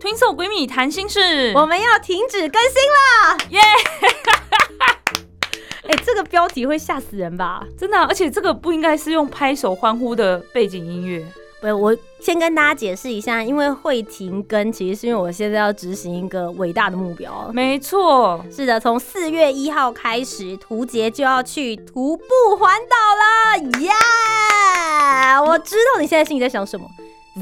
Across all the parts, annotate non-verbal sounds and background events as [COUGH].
Twin Soul，Twin Soul 闺蜜谈心事。我们要停止更新了，耶！[LAUGHS] 哎、这个标题会吓死人吧？真的啊、而且这个不应该是用拍手欢呼的背景音乐。不，我先跟大家解释一下，因为会停更，其实是因为我现在要执行一个伟大的目标。没错，是的，从四月一号开始，图杰就要去徒步环岛了，耶、我知道你现在心里在想什么。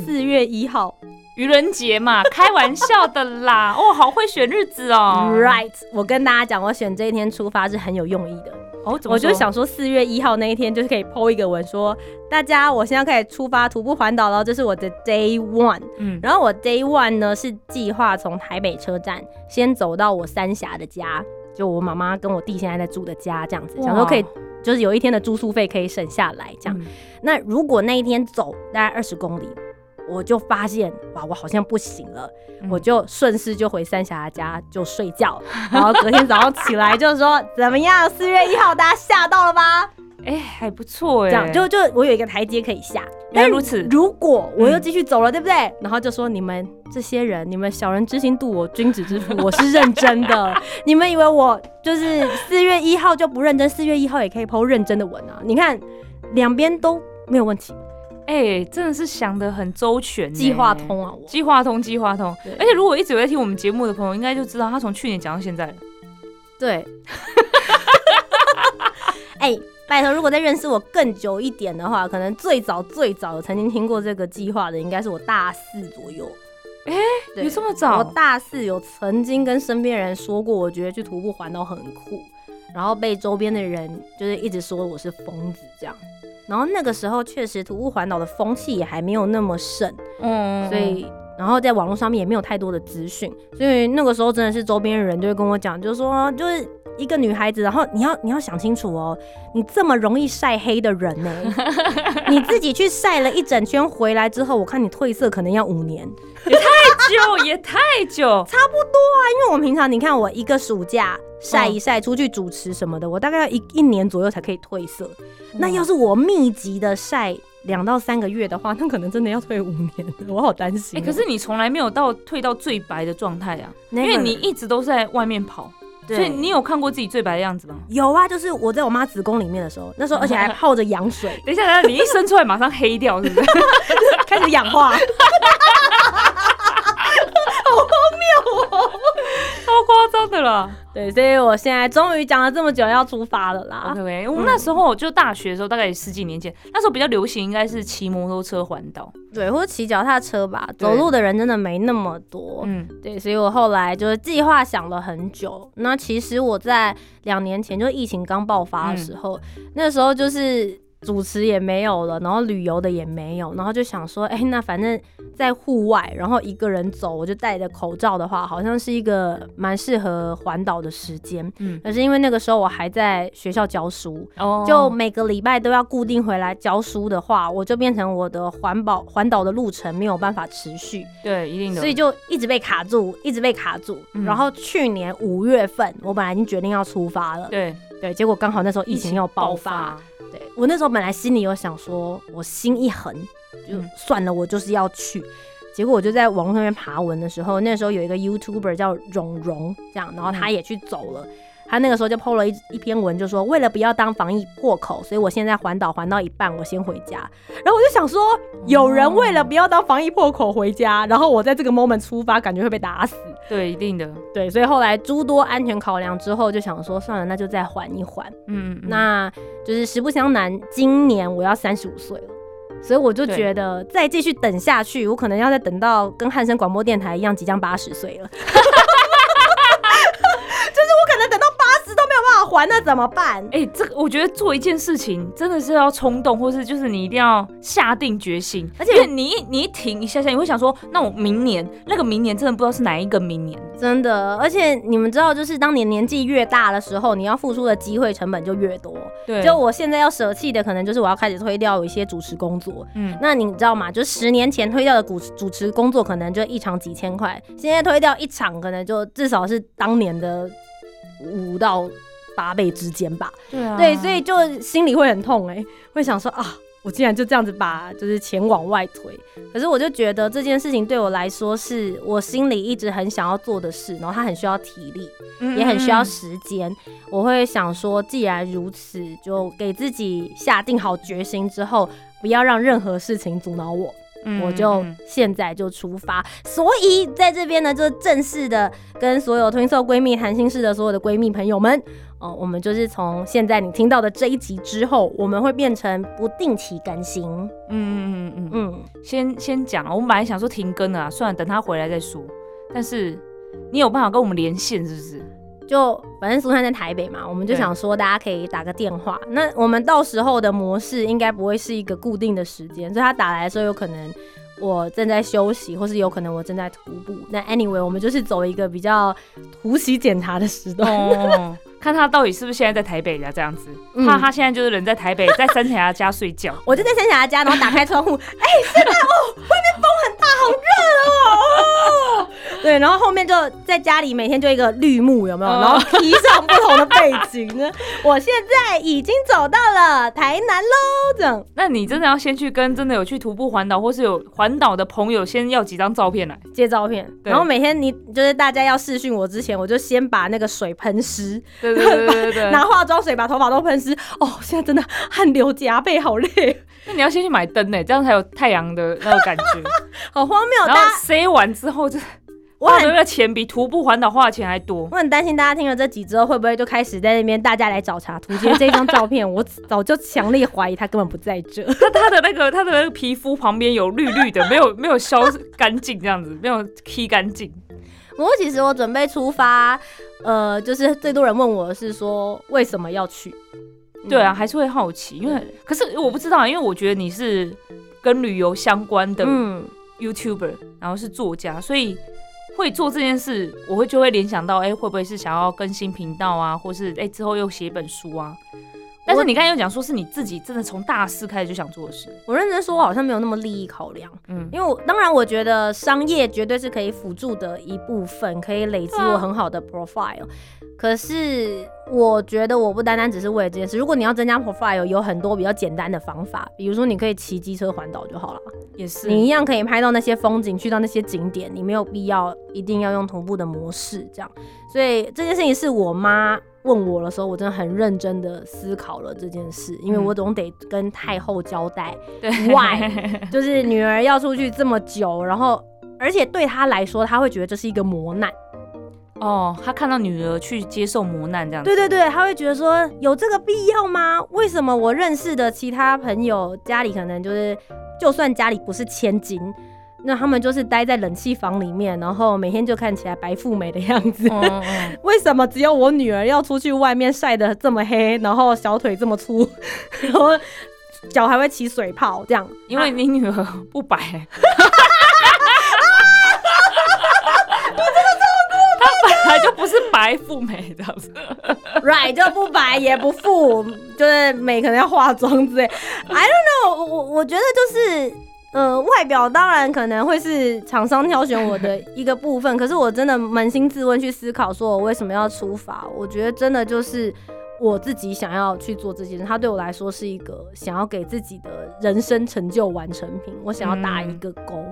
四月一号愚人节嘛，[LAUGHS] 开玩笑的啦。哦，好会选日子哦。，right？我跟大家讲，我选这一天出发是很有用意的。哦，怎么我就想说，四月一号那一天就是可以 PO 一个文说，大家我现在可以出发徒步环岛了，这是我的 day one。嗯，然后我 day one 呢是计划从台北车站先走到我三峡的家，就我妈妈跟我弟现在在住的家，这样子，想说可以就是有一天的住宿费可以省下来，这样。嗯那如果那一天走大概二十公里，我就发现哇，我好像不行了，嗯我就顺势就回三峡家就睡觉，[LAUGHS] 然后隔天早上起来就说怎么样？四月一号大家吓到了吗？哎、还不错哎。这样就就我有一个台阶可以下。原来如此如果我又继续走了，对不对？然后就说你们这些人，你们小人之心度我君子之腹，[LAUGHS] 我是认真的。你们以为我就是四月一号就不认真，四月一号也可以抛认真的文啊？你看两边都没有问题，哎、真的是想的很周全，计划。通啊！我计划通，计划通。而且如果一直有在听我们节目的朋友，应该就知道他从去年讲到现在了。对，[LAUGHS] 哎、拜托，如果再认识我更久一点的话，可能最早最早曾经听过这个计划的，应该是我大四左右。哎对有这么早我大四有曾经跟身边人说过，我觉得去徒步环岛很酷，然后被周边的人就是一直说我是疯子这样。然后那个时候确实徒步环岛的风气也还没有那么盛，嗯，所以然后在网络上面也没有太多的资讯，所以那个时候真的是周边的人就会跟我讲，就是说就是一个女孩子，然后你要你要想清楚哦，你这么容易晒黑的人呢，[LAUGHS] 你自己去晒了一整圈回来之后，我看你褪色可能要五年，[LAUGHS] 久也太久，差不多啊因为我平常你看我一个暑假晒一晒出去主持什么的，我大概要一一年左右才可以褪色。那要是我密集的晒两到三个月的话，那可能真的要退五年了，我好担心可是你从来没有到退到最白的状态啊，因为你一直都是在外面跑，所以你有看过自己最白的样子吗？有啊，就是我在我妈子宫里面的时候，那时候 [LAUGHS] 而且还泡着羊水，[LAUGHS] 等一下，等一下，你一生出来马上黑掉，是不是？[LAUGHS] 开始氧化。的了。对，所以我现在终于讲了这么久，要出发了啦 OK，我们那时候就大学的时候，大概十几年前，那时候比较流行应该是骑摩托车环岛。对，或者骑脚踏车吧，走路的人真的没那么多。嗯，对，所以我后来就是计划想了很久。那其实我在两年前，就疫情刚爆发的时候，那时候就是主持也没有了，然后旅游的也没有，然后就想说，[LAUGHS] 哎、那反正在户外，然后一个人走，我就戴着口罩的话，好像是一个蛮适合环岛的时间。嗯嗯，可是因为那个时候我还在学校教书，哦就每个礼拜都要固定回来教书的话，我就变成我的环保环岛的路程没有办法持续。对，一定的。所以就一直被卡住，一直被卡住。嗯然后去年五月份，我本来已经决定要出发了，对对，结果刚好那时候疫情又爆发，，对我那时候本来心里有想说，我心一横，就嗯算了，我就是要去。结果我就在网络上面爬文的时候，那时候有一个 YouTuber 叫蓉蓉，这样，然后他也去走了。他那个时候就 PO 了一一篇文，就说为了不要当防疫破口，所以我现在环岛环到一半，我先回家。然后我就想说，有人为了不要当防疫破口回家，然后我在这个 moment 出发，感觉会被打死。对，一定的。对，所以后来诸多安全考量之后，就想说算了，那就再缓一缓。嗯，嗯那就是实不相瞒，今年我要三十五岁了。所以我就觉得再继续等下去，我可能要再等到跟汉声广播电台一样，即将八十岁了。[LAUGHS] 还，那怎么办？哎、这个我觉得做一件事情真的是要冲动，或是就是你一定要下定决心，而且你一你一停一下下，你会想说，那我明年那个明年真的不知道是哪一个明年。真的，而且你们知道，就是当你年纪越大的时候，你要付出的机会成本就越多。对就我现在要舍弃的，可能就是我要开始推掉一些主持工作。嗯，那你知道吗？就十年前推掉的主主持工作，可能就一场几千块，现在推掉一场，可能就至少是当年的五到八倍之间吧。对啊对，所以就心里会很痛哎、会想说啊，我竟然就这样子把就是钱往外推。可是我就觉得这件事情对我来说是我心里一直很想要做的事，然后它很需要体力，也很需要时间。我会想说，既然如此，就给自己下定好决心之后，不要让任何事情阻挠我。嗯我就嗯现在就出发。所以在这边呢，就正式的跟所有 Twin Soul 闺蜜谈心事的所有的闺蜜朋友们，哦、我们就是从现在你听到的这一集之后，我们会变成不定期更新。嗯嗯嗯嗯，嗯，先先讲啊，我们本来想说停更了啊，算了，等他回来再说。但是你有办法跟我们连线是不是？就反正苏珊在台北嘛，我们就想说大家可以打个电话。那我们到时候的模式应该不会是一个固定的时间，所以他打来的时候有可能。我正在休息，或是有可能我正在徒步。那 anyway，我们就是走一个比较突袭检查的时段。哦，看他到底是不是现在在台北呀？这样子，嗯怕他现在就是人在台北，[LAUGHS] 在三峡他家睡觉。我就在三峡家，然后打开窗户，哎、现在哦，外面风很大，好热哦。哦 [LAUGHS] 对，然后后面就在家里每天就一个绿幕，有没有？哦然后披上不同的背景呢。[LAUGHS] 我现在已经走到了台南喽，这样。那你真的要先去跟真的有去徒步环岛，或是有环岛的朋友，先要几张照片来。接照片，然后每天你就是大家要试训我之前，我就先把那个水喷湿，对对对对对 [LAUGHS] 拿化妆水把头发都喷湿。哦，现在真的汗流浃背，好累，那你要先去买灯呢，这样才有太阳的那个感觉。好荒谬。然后，塞完之后，就我很花的那个钱比徒步环岛花的钱还多。我很担心大家听了这集之后，会不会就开始在那边大家来找茬图解这张照片？我早就强烈怀疑他根本不在这。他他的那个他的那个皮肤旁边有绿绿的，没有没有消干净，这样子没有剃干净。不过其实我准备出发，呃，就是最多人问我的是说为什么要去？对啊，还是会好奇，因为可是我不知道，因为我觉得你是跟旅游相关的嗯，YouTuber，然后是作家，所以会做这件事，我会就会联想到，哎、会不会是想要更新频道啊，或是哎、之后又写一本书啊？但是你刚才又讲说是你自己真的从大四开始就想做的事，我认真说，我好像没有那么利益考量，嗯，因为我当然我觉得商业绝对是可以辅助的一部分，可以累积我很好的 profile。可是我觉得我不单单只是为了这件事，如果你要增加 profile，有很多比较简单的方法，比如说你可以骑机车环岛就好了。也是，你一样可以拍到那些风景，去到那些景点，你没有必要一定要用徒步的模式这样。所以这件事情是我妈问我的时候，我真的很认真的思考了这件事，因为嗯我总得跟太后交代，对 Why？[LAUGHS] 就是女儿要出去这么久，然后而且对她来说，她会觉得这是一个磨难。哦，她看到女儿去接受磨难这样子，对对对，她会觉得说有这个必要吗？为什么我认识的其他朋友家里可能就是，就算家里不是千金，那他们就是待在冷气房里面，然后每天就看起来白富美的样子。嗯，嗯嗯，[LAUGHS] 为什么只有我女儿要出去外面晒得这么黑，然后小腿这么粗，[LAUGHS] 然后脚还会起水泡这样？因为你女儿不白、她本来就不是白富美这样子，right 就不白也不富，就是美可能要化妆之类。I don't know，我我我觉得就是。呃，外表当然可能会是厂商挑选我的一个部分，[LAUGHS] 可是我真的扪心自问去思考，说我为什么要出发？我觉得真的就是我自己想要去做这件事，它对我来说是一个想要给自己的人生成就完成品，我想要打一个勾。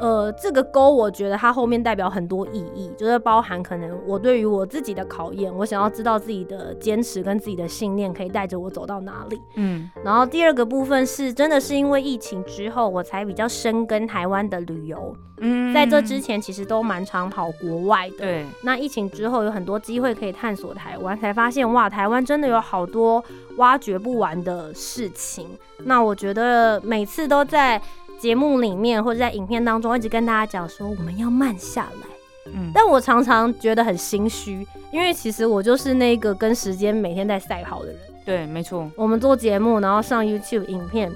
呃，这个勾我觉得它后面代表很多意义，就是包含可能我对于我自己的考验，我想要知道自己的坚持跟自己的信念可以带着我走到哪里。嗯然后第二个部分是真的是因为疫情之后，我才比较深耕台湾的旅游，嗯在这之前其实都蛮常跑国外的。对，那疫情之后有很多机会可以探索台湾，才发现哇，台湾真的有好多挖掘不完的事情。那我觉得每次都在节目里面或者在影片当中一直跟大家讲说，我们要慢下来，嗯，但我常常觉得很心虚，因为其实我就是那个跟时间每天在赛跑的人。对，没错，我们做节目，然后上 YouTube 影片，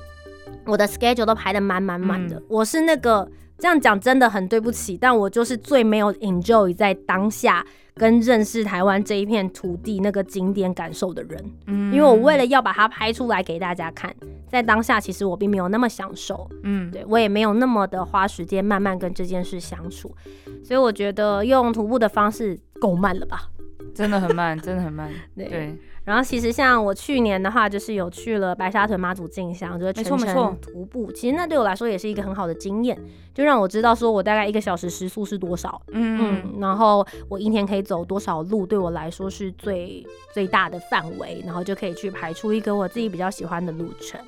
我的 schedule 都排得满满满的。嗯我是那个这样讲真的很对不起，但我就是最没有 enjoy 在当下跟认识台湾这一片土地那个景点感受的人。嗯因为我为了要把它拍出来给大家看，在当下其实我并没有那么享受，嗯，对我也没有那么的花时间慢慢跟这件事相处，所以我觉得用徒步的方式够慢了吧。真的很慢，[LAUGHS] 真的很慢，对对，然后其实像我去年的话，就是有去了白沙屯妈祖进香，就是全没错没错程徒步。其实那对我来说也是一个很好的经验，就让我知道说我大概一个小时时速是多少，嗯嗯嗯，然后我一天可以走多少路，对我来说是最最大的范围，然后就可以去排出一个我自己比较喜欢的路程。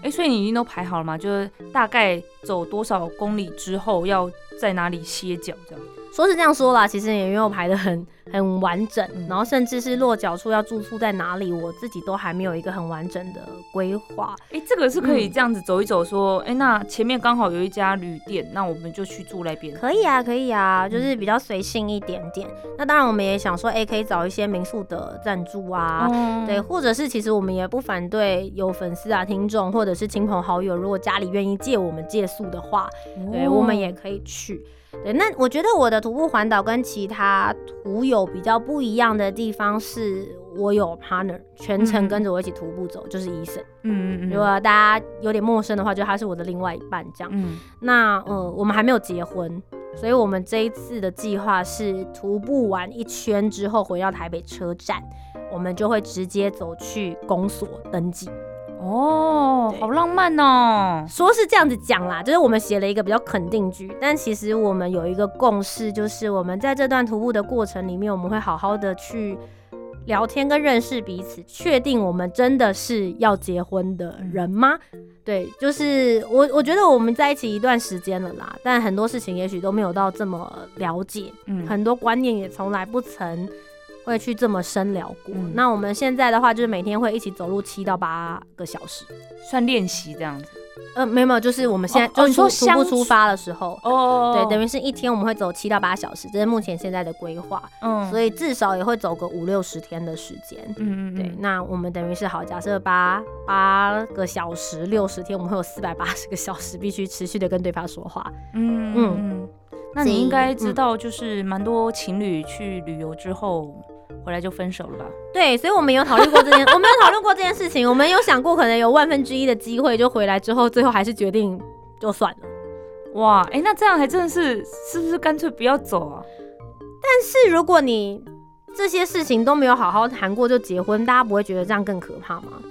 哎、所以你已经都排好了吗？就是大概走多少公里之后要在哪里歇脚这样？说是这样说啦，其实也没有排的很很完整，嗯然后甚至是落脚处要住宿在哪里，我自己都还没有一个很完整的规划。哎、这个是可以嗯这样子走一走，说，哎、那前面刚好有一家旅店，那我们就去住那边。可以啊，可以啊，就是比较随性一点点。那当然，我们也想说，哎、可以找一些民宿的赞助啊。哦对，，或者是其实我们也不反对有粉丝啊、听众或者是亲朋好友，如果家里愿意借我们借宿的话，对哦我们也可以去。对，那我觉得我的徒步环岛跟其他徒友比较不一样的地方是，我有 partner 全程嗯跟着我一起徒步走，就是医生。嗯嗯嗯，如果大家有点陌生的话，就他是我的另外一半这样。嗯那呃，我们还没有结婚，所以我们这一次的计划是徒步完一圈之后回到台北车站，我们就会直接走去公所登记。哦，好浪漫哦。说是这样子讲啦，就是我们写了一个比较肯定句，但其实我们有一个共识，就是我们在这段徒步的过程里面，我们会好好的去聊天跟认识彼此，确定我们真的是要结婚的人吗？对，就是我我觉得我们在一起一段时间了啦，但很多事情也许都没有到这么了解，嗯，很多观念也从来不曾会去这么深聊过。嗯那我们现在的话，就是每天会一起走路七到八个小时。算练习这样子。呃，没有没有，就是我们现在就是说出徒步出发的时候，哦对，等于是一天我们会走七到八小时，这是目前现在的规划，嗯所以至少也会走个五六十天的时间。嗯嗯对，那我们等于是好，假设八八个小时，六十天，我们会有四百八十个小时必须持续的跟对方说话。嗯嗯。那你应该知嗯道，就是蛮多情侣去旅游之后回来就分手了吧？对，所以我们有讨论过这件，[LAUGHS] 我们有讨论过这件事情，我们有想过可能有万分之一的机会，就回来之后，最后还是决定就算了。哇，哎、那这样还真的是，是不是干脆不要走啊？但是如果你这些事情都没有好好谈过就结婚，大家不会觉得这样更可怕吗？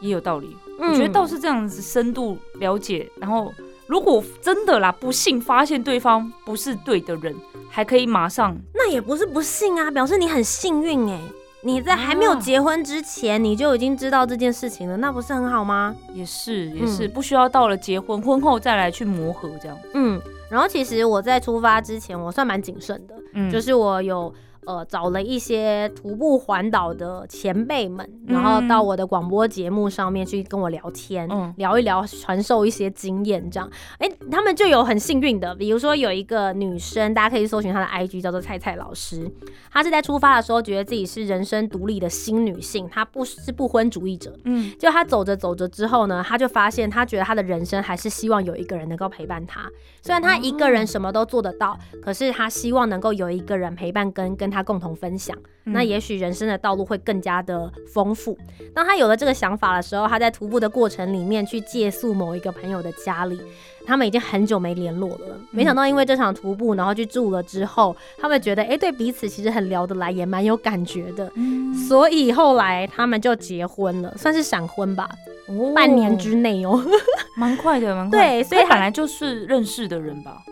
也有道理，嗯我觉得倒是这样子深度了解，然后如果真的啦，不幸发现对方不是对的人，还可以马上那也不是不幸啊，表示你很幸运哎。你在还没有啊结婚之前，你就已经知道这件事情了，那不是很好吗？也是也是、嗯不需要到了结婚婚后再来去磨合这样，嗯，然后其实我在出发之前，我算蛮谨慎的，嗯就是我有呃找了一些徒步环岛的前辈们，然后到我的广播节目上面去跟我聊天，嗯聊一聊，传授一些经验，这样，哎、他们就有很幸运的，比如说有一个女生，大家可以搜寻她的 IG 叫做菜菜老师，她是在出发的时候觉得自己是人生独立的新女性，她不是不婚主义者，嗯。就她走着走着之后呢，她就发现她觉得她的人生还是希望有一个人能够陪伴她。虽然她一个人什么都做得到，可是她希望能够有一个人陪伴跟跟她共同分享。那也许人生的道路会更加的丰富。当他有了这个想法的时候，他在徒步的过程里面去借宿某一个朋友的家里。他们已经很久没联络了，没想到因为这场徒步，然后去住了之后，他们觉得哎、诶对彼此其实很聊得来，也蛮有感觉的。嗯所以后来他们就结婚了，算是闪婚吧，哦半年之内哦。[LAUGHS] 蛮快的，蛮快。对所以他他本来就是认识的人吧？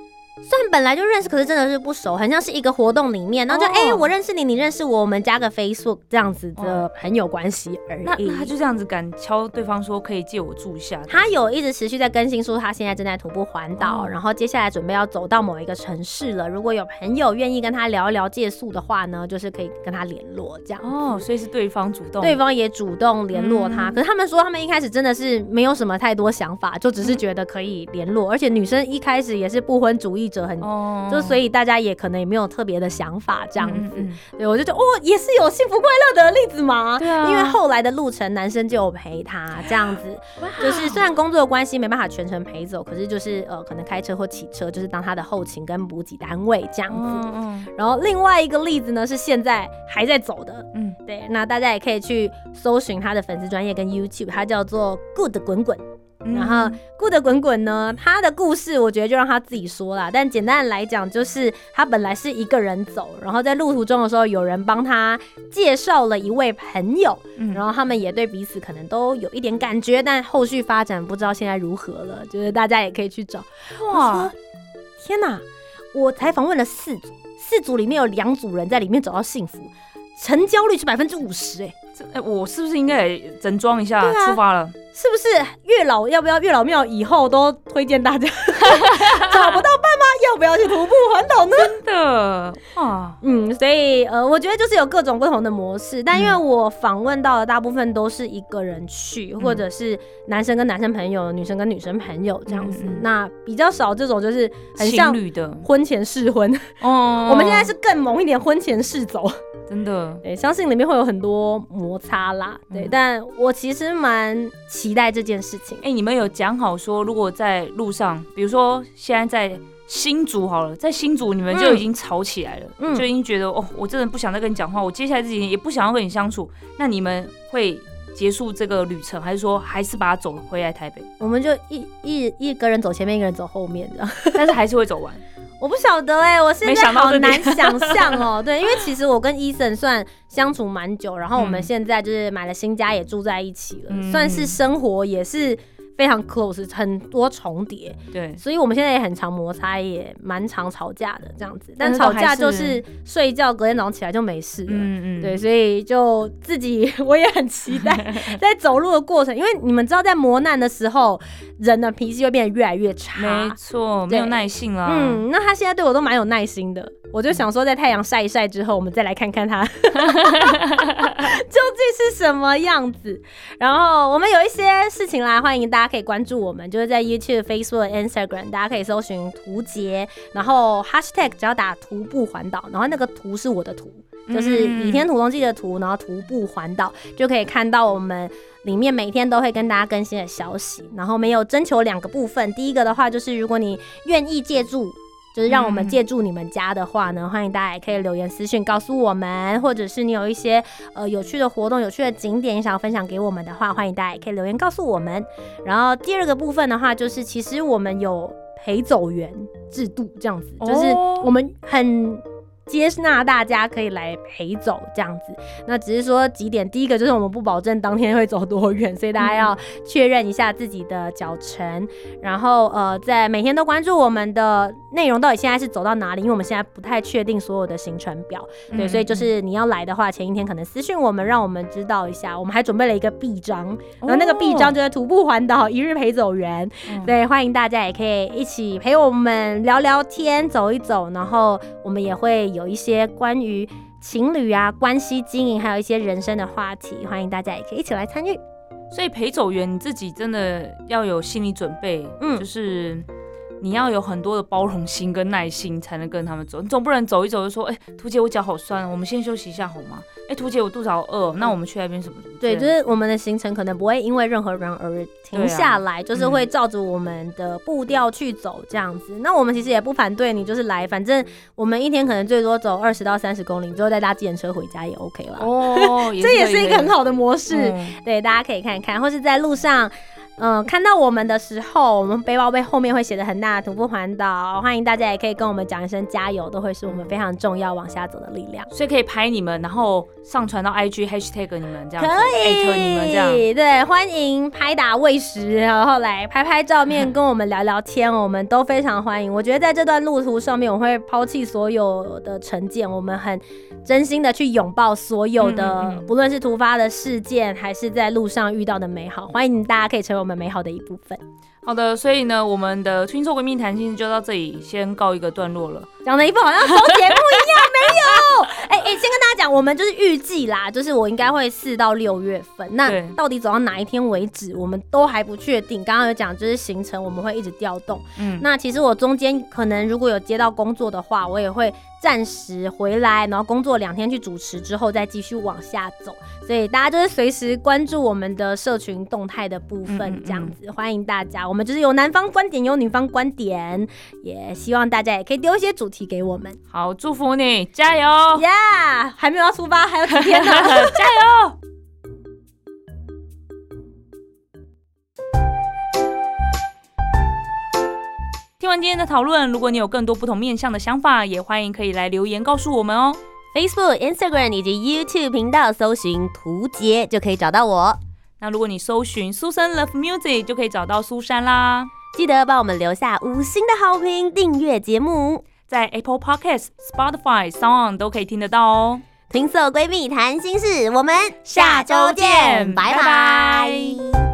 虽然本来就认识，可是真的是不熟，很像是一个活动里面，然后就哦哎、诶我认识你，你认识我，我们加个 Facebook 这样子的朋友关系而已。那那他就这样子敢敲对方说可以借我住一下？他有一直持续在更新，说他现在正在徒步环岛，哦然后接下来准备要走到某一个城市了。如果有朋友愿意跟他聊一聊借宿的话呢，就是可以跟他联络这样。哦，所以是对方主动。对方也主动联络他，嗯可是他们说他们一开始真的是没有什么太多想法，就只是觉得可以联络，而且女生一开始也是不婚主义者，很哦就所以大家也可能也没有特别的想法这样子。嗯嗯对，我就觉得哦，也是有幸福快乐的例子嘛。对啊因为后来的路程，男生就有陪他这样子，就是虽然工作的关系没办法全程陪走，可是就是呃，可能开车或骑车，就是当他的后勤跟补给单位这样子。嗯嗯然后另外一个例子呢，是现在还在走的，嗯对，那大家也可以去搜寻他的粉丝专业跟 YouTube，他叫做 Good 滚滚。嗯然后 Good 滚滚呢，他的故事我觉得就让他自己说啦。但简单的来讲，就是他本来是一个人走，然后在路途中的时候，有人帮他介绍了一位朋友，嗯然后他们也对彼此可能都有一点感觉，但后续发展不知道现在如何了。就是大家也可以去找。哇，天哪！我才访问了四组，四组里面有两组人在里面找到幸福，成交率是百分之五十，哎，这哎，我是不是应该也整装一下啊出发了？是不是月老要不要月老庙以后都推荐大家 [LAUGHS] [LAUGHS] 找不到？要不要去徒步环岛呢？真的啊，嗯，所以呃，我觉得就是有各种不同的模式，但因为我访问到的大部分都是一个人去，或者是男生跟男生朋友、女生跟女生朋友这样子，那比较少这种就是很情像侣的婚前试婚。哦我们现在是更猛一点，婚前试走。真的对，相信里面会有很多摩擦啦。对，嗯但我其实蛮期待这件事情。哎、你们有讲好说，如果在路上，比如说现在在新竹好了，在新竹你们就已经吵起来了，嗯就已经觉得哦，我真的不想再跟你讲话，我接下来这几天也不想要跟你相处，那你们会结束这个旅程，还是说还是把它走回来台北，我们就一一一个人走前面，一个人走后面的。[LAUGHS] 但是还是会走完？我不晓得哎、我现在好难想象哦。[LAUGHS] 对，因为其实我跟伊森算相处蛮久，然后我们嗯现在就是买了新家，也住在一起了，嗯算是生活也是非常 close，很多重叠，对，所以我们现在也很常摩擦，也蛮常吵架的这样子。但吵架就是是睡觉，隔天早上起来就没事了。嗯嗯，对，所以就自己我也很期待 [LAUGHS] 在走路的过程，因为你们知道，在磨难的时候，人的脾气会变得越来越差没。错，没有耐性了。嗯，那他现在对我都蛮有耐心的，我就想说，在太阳晒一晒之后，我们再来看看它 [LAUGHS] [LAUGHS] 究竟是什么样子。然后我们有一些事情啦，欢迎大家可以关注我们，就是在 YouTube、Facebook、Instagram，大家可以搜寻图杰，然后 Hashtag 只要打徒步环岛，然后那个图是我的图，就是《倚天屠龙记》的图，然后徒步环岛就可以看到我们里面每天都会跟大家更新的消息。然后没有征求两个部分，第一个的话就是如果你愿意借助。就是让我们嗯借助你们家的话呢，欢迎大家也可以留言私信告诉我们，或者是你有一些呃有趣的活动、有趣的景点想要分享给我们的话，欢迎大家也可以留言告诉我们。然后第二个部分的话，就是其实我们有陪走员制度这样子，就是哦我们很接纳大家可以来陪走这样子。那只是说几点，第一个就是我们不保证当天会走多远，所以大家要确认一下自己的脚程，然后呃，在每天都关注我们的内容到底现在是走到哪里，因为我们现在不太确定所有的行程表，对，嗯所以就是你要来的话，前一天可能私讯我们，让我们知道一下。我们还准备了一个臂章，然后那个臂章就是徒步环岛一日陪走员，嗯对，欢迎大家也可以一起陪我们聊聊天、走一走，然后我们也会有一些关于情侣啊、关系经营，还有一些人生的话题，欢迎大家也可以一起来参与。所以陪走员你自己真的要有心理准备，嗯就是你要有很多的包容心跟耐心，才能跟他们走。你总不能走一走就说，哎、图姐我脚好酸，我们先休息一下好吗？哎、图姐我肚子好饿，那我们去那边什么什么对，就是我们的行程可能不会因为任何人而停下来，就是会照着我们的步调去走这样子。那我们其实也不反对你，就是来，反正我们一天可能最多走二十到三十公里，之后再搭自行车回家也 OK 了。哦，[LAUGHS] 这也是一个很好的模式。嗯对，大家可以看看，或是在路上，嗯、看到我们的时候，我们背包背后面会写的很大的徒步环岛，欢迎大家也可以跟我们讲一声加油，都会是我们非常重要往下走的力量。所以可以拍你们，然后上传到 IG hashtag 你们这样子，可艾特你们这样。以，对，欢迎拍打喂食，然后来拍拍照面，跟我们聊聊天，我们都非常欢迎。我觉得在这段路途上面，我会抛弃所有的成见，我们很真心的去拥抱所有的，嗯嗯嗯不论是突发的事件，还是在路上遇到的美好，欢迎大家可以成为我们美好的一部分。好的，所以呢，我们的听说闺蜜谈心就到这里先告一个段落了。讲的一副好像收节目一样，没有。哎哎，先跟大家讲，我们就是预计啦，就是我应该会四到六月份。那到底走到哪一天为止，我们都还不确定。刚刚有讲，就是行程我们会一直调动。嗯，那其实我中间可能如果有接到工作的话，我也会暂时回来，然后工作两天去主持之后再继续往下走。所以大家就是随时关注我们的社群动态的部分，这样子欢迎大家。我们就是有男方观点，有女方观点，也希望大家也可以丢一些主题给我们。好，祝福你，加油，呀、还没有要出发，还有几天呢？[LAUGHS] 加油！听完今天的讨论，如果你有更多不同面向的想法，也欢迎可以来留言告诉我们哦。Facebook、Instagram 以及 YouTube 频道搜寻“图杰”就可以找到我。那如果你搜寻苏珊 Love Music，就可以找到苏珊啦。记得帮我们留下五星的好评，订阅节目。在 Apple Podcast、Spotify、Sound 都可以听得到哦。听色闺蜜谈心事，我们下周见拜拜拜拜